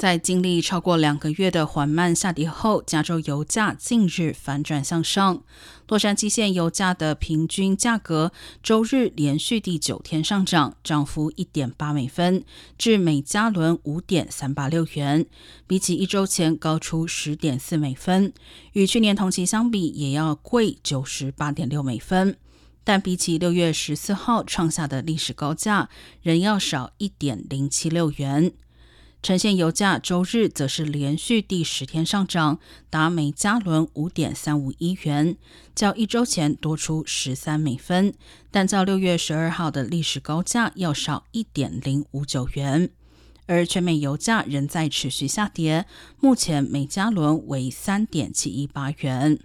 在经历超过两个月的缓慢下跌后，加州油价近日反转向上。洛杉矶县油价的平均价格周日连续第九天上涨，涨幅一点八美分，至每加仑五点三八六元，比起一周前高出十点四美分，与去年同期相比也要贵九十八点六美分。但比起六月十四号创下的历史高价，仍要少一点零七六元。呈现油价周日则是连续第十天上涨，达每加仑五点三五一元，较一周前多出十三美分，但较六月十二号的历史高价要少一点零五九元。而全美油价仍在持续下跌，目前每加仑为三点七一八元。